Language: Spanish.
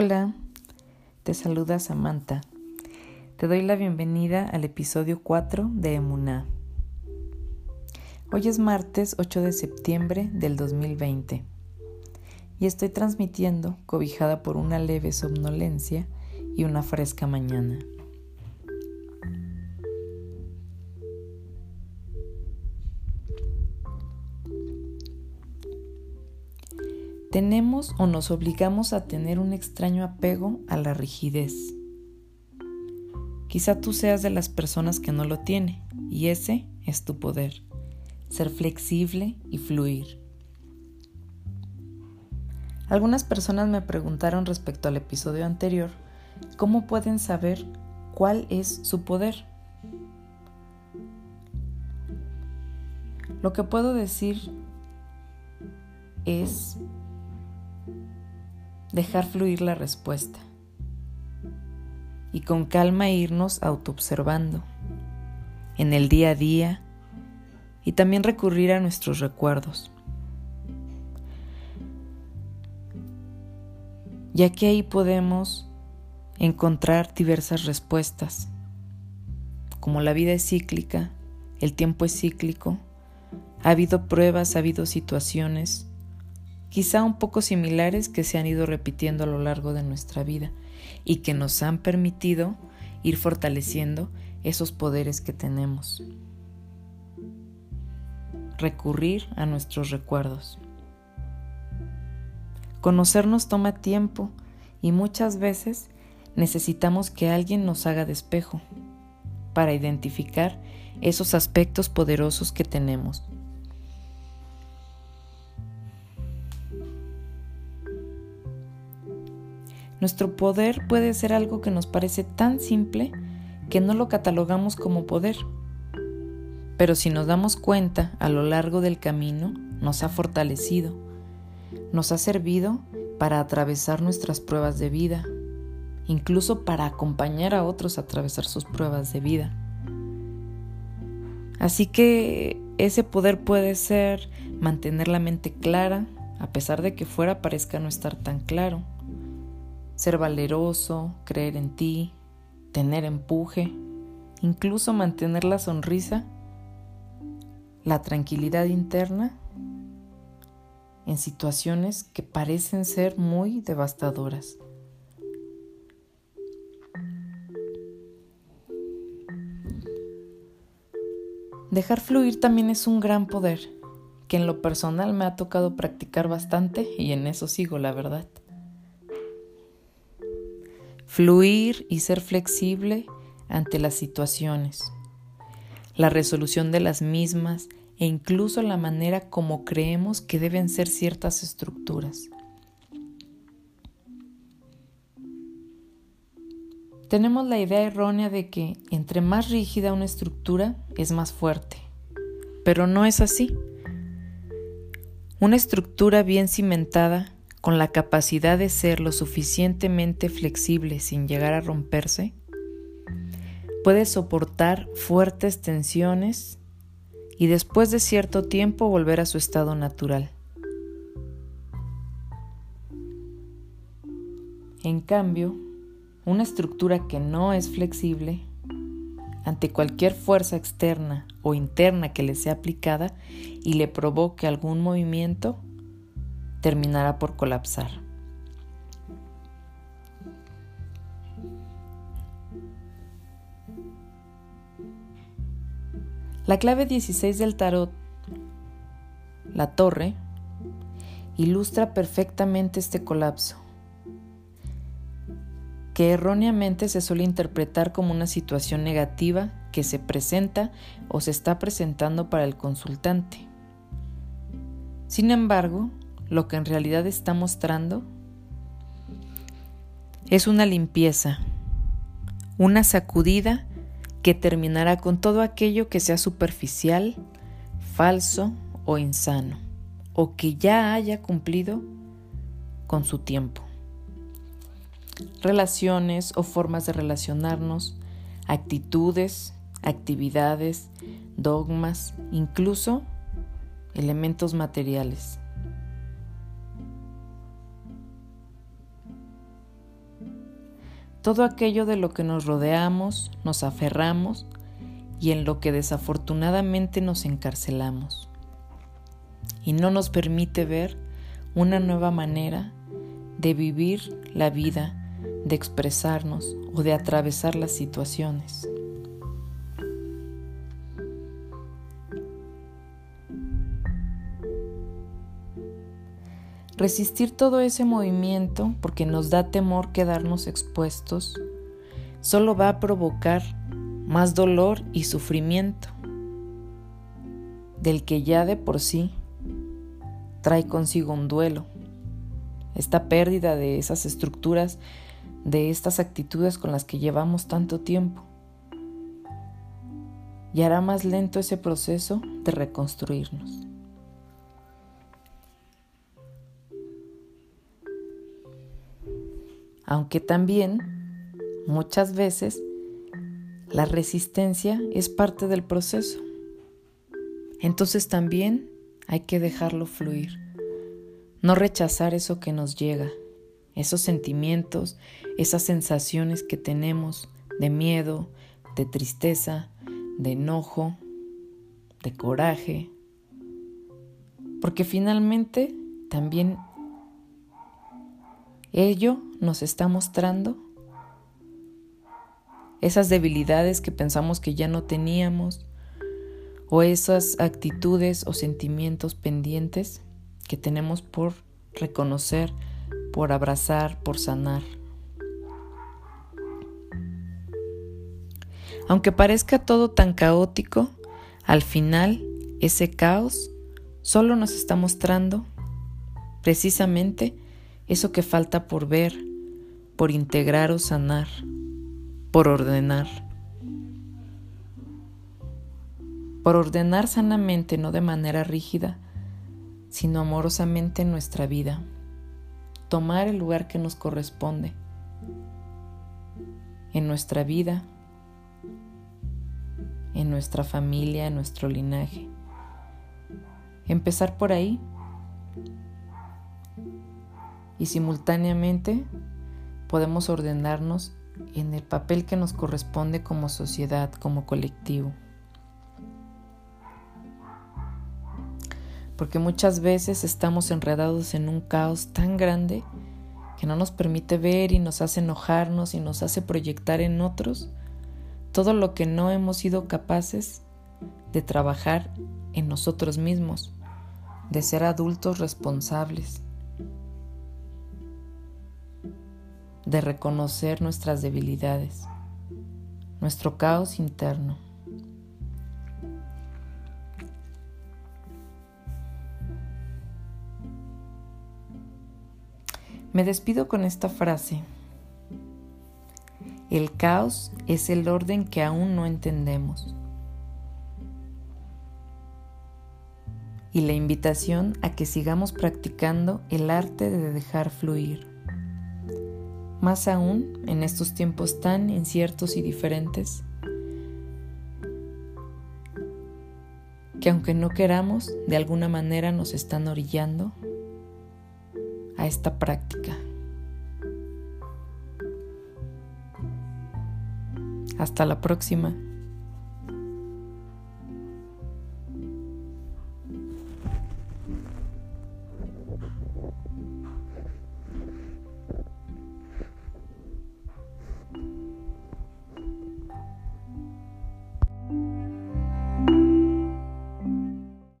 Hola, te saluda Samantha. Te doy la bienvenida al episodio 4 de Emuná. Hoy es martes 8 de septiembre del 2020 y estoy transmitiendo cobijada por una leve somnolencia y una fresca mañana. Tenemos o nos obligamos a tener un extraño apego a la rigidez. Quizá tú seas de las personas que no lo tiene, y ese es tu poder, ser flexible y fluir. Algunas personas me preguntaron respecto al episodio anterior cómo pueden saber cuál es su poder. Lo que puedo decir es dejar fluir la respuesta y con calma irnos autoobservando en el día a día y también recurrir a nuestros recuerdos. Ya que ahí podemos encontrar diversas respuestas, como la vida es cíclica, el tiempo es cíclico, ha habido pruebas, ha habido situaciones quizá un poco similares que se han ido repitiendo a lo largo de nuestra vida y que nos han permitido ir fortaleciendo esos poderes que tenemos. Recurrir a nuestros recuerdos. Conocernos toma tiempo y muchas veces necesitamos que alguien nos haga despejo para identificar esos aspectos poderosos que tenemos Nuestro poder puede ser algo que nos parece tan simple que no lo catalogamos como poder. Pero si nos damos cuenta a lo largo del camino, nos ha fortalecido, nos ha servido para atravesar nuestras pruebas de vida, incluso para acompañar a otros a atravesar sus pruebas de vida. Así que ese poder puede ser mantener la mente clara, a pesar de que fuera parezca no estar tan claro ser valeroso, creer en ti, tener empuje, incluso mantener la sonrisa, la tranquilidad interna en situaciones que parecen ser muy devastadoras. Dejar fluir también es un gran poder, que en lo personal me ha tocado practicar bastante y en eso sigo, la verdad. Fluir y ser flexible ante las situaciones, la resolución de las mismas e incluso la manera como creemos que deben ser ciertas estructuras. Tenemos la idea errónea de que entre más rígida una estructura es más fuerte, pero no es así. Una estructura bien cimentada con la capacidad de ser lo suficientemente flexible sin llegar a romperse, puede soportar fuertes tensiones y después de cierto tiempo volver a su estado natural. En cambio, una estructura que no es flexible, ante cualquier fuerza externa o interna que le sea aplicada y le provoque algún movimiento, terminará por colapsar. La clave 16 del tarot, la torre, ilustra perfectamente este colapso, que erróneamente se suele interpretar como una situación negativa que se presenta o se está presentando para el consultante. Sin embargo, lo que en realidad está mostrando es una limpieza, una sacudida que terminará con todo aquello que sea superficial, falso o insano, o que ya haya cumplido con su tiempo. Relaciones o formas de relacionarnos, actitudes, actividades, dogmas, incluso elementos materiales. Todo aquello de lo que nos rodeamos, nos aferramos y en lo que desafortunadamente nos encarcelamos. Y no nos permite ver una nueva manera de vivir la vida, de expresarnos o de atravesar las situaciones. Resistir todo ese movimiento, porque nos da temor quedarnos expuestos, solo va a provocar más dolor y sufrimiento, del que ya de por sí trae consigo un duelo, esta pérdida de esas estructuras, de estas actitudes con las que llevamos tanto tiempo, y hará más lento ese proceso de reconstruirnos. Aunque también muchas veces la resistencia es parte del proceso. Entonces también hay que dejarlo fluir, no rechazar eso que nos llega, esos sentimientos, esas sensaciones que tenemos de miedo, de tristeza, de enojo, de coraje, porque finalmente también ello nos está mostrando esas debilidades que pensamos que ya no teníamos o esas actitudes o sentimientos pendientes que tenemos por reconocer, por abrazar, por sanar. Aunque parezca todo tan caótico, al final ese caos solo nos está mostrando precisamente eso que falta por ver, por integrar o sanar, por ordenar. Por ordenar sanamente, no de manera rígida, sino amorosamente en nuestra vida. Tomar el lugar que nos corresponde en nuestra vida, en nuestra familia, en nuestro linaje. Empezar por ahí y simultáneamente podemos ordenarnos en el papel que nos corresponde como sociedad, como colectivo. Porque muchas veces estamos enredados en un caos tan grande que no nos permite ver y nos hace enojarnos y nos hace proyectar en otros todo lo que no hemos sido capaces de trabajar en nosotros mismos, de ser adultos responsables. De reconocer nuestras debilidades, nuestro caos interno. Me despido con esta frase. El caos es el orden que aún no entendemos. Y la invitación a que sigamos practicando el arte de dejar fluir más aún en estos tiempos tan inciertos y diferentes, que aunque no queramos, de alguna manera nos están orillando a esta práctica. Hasta la próxima.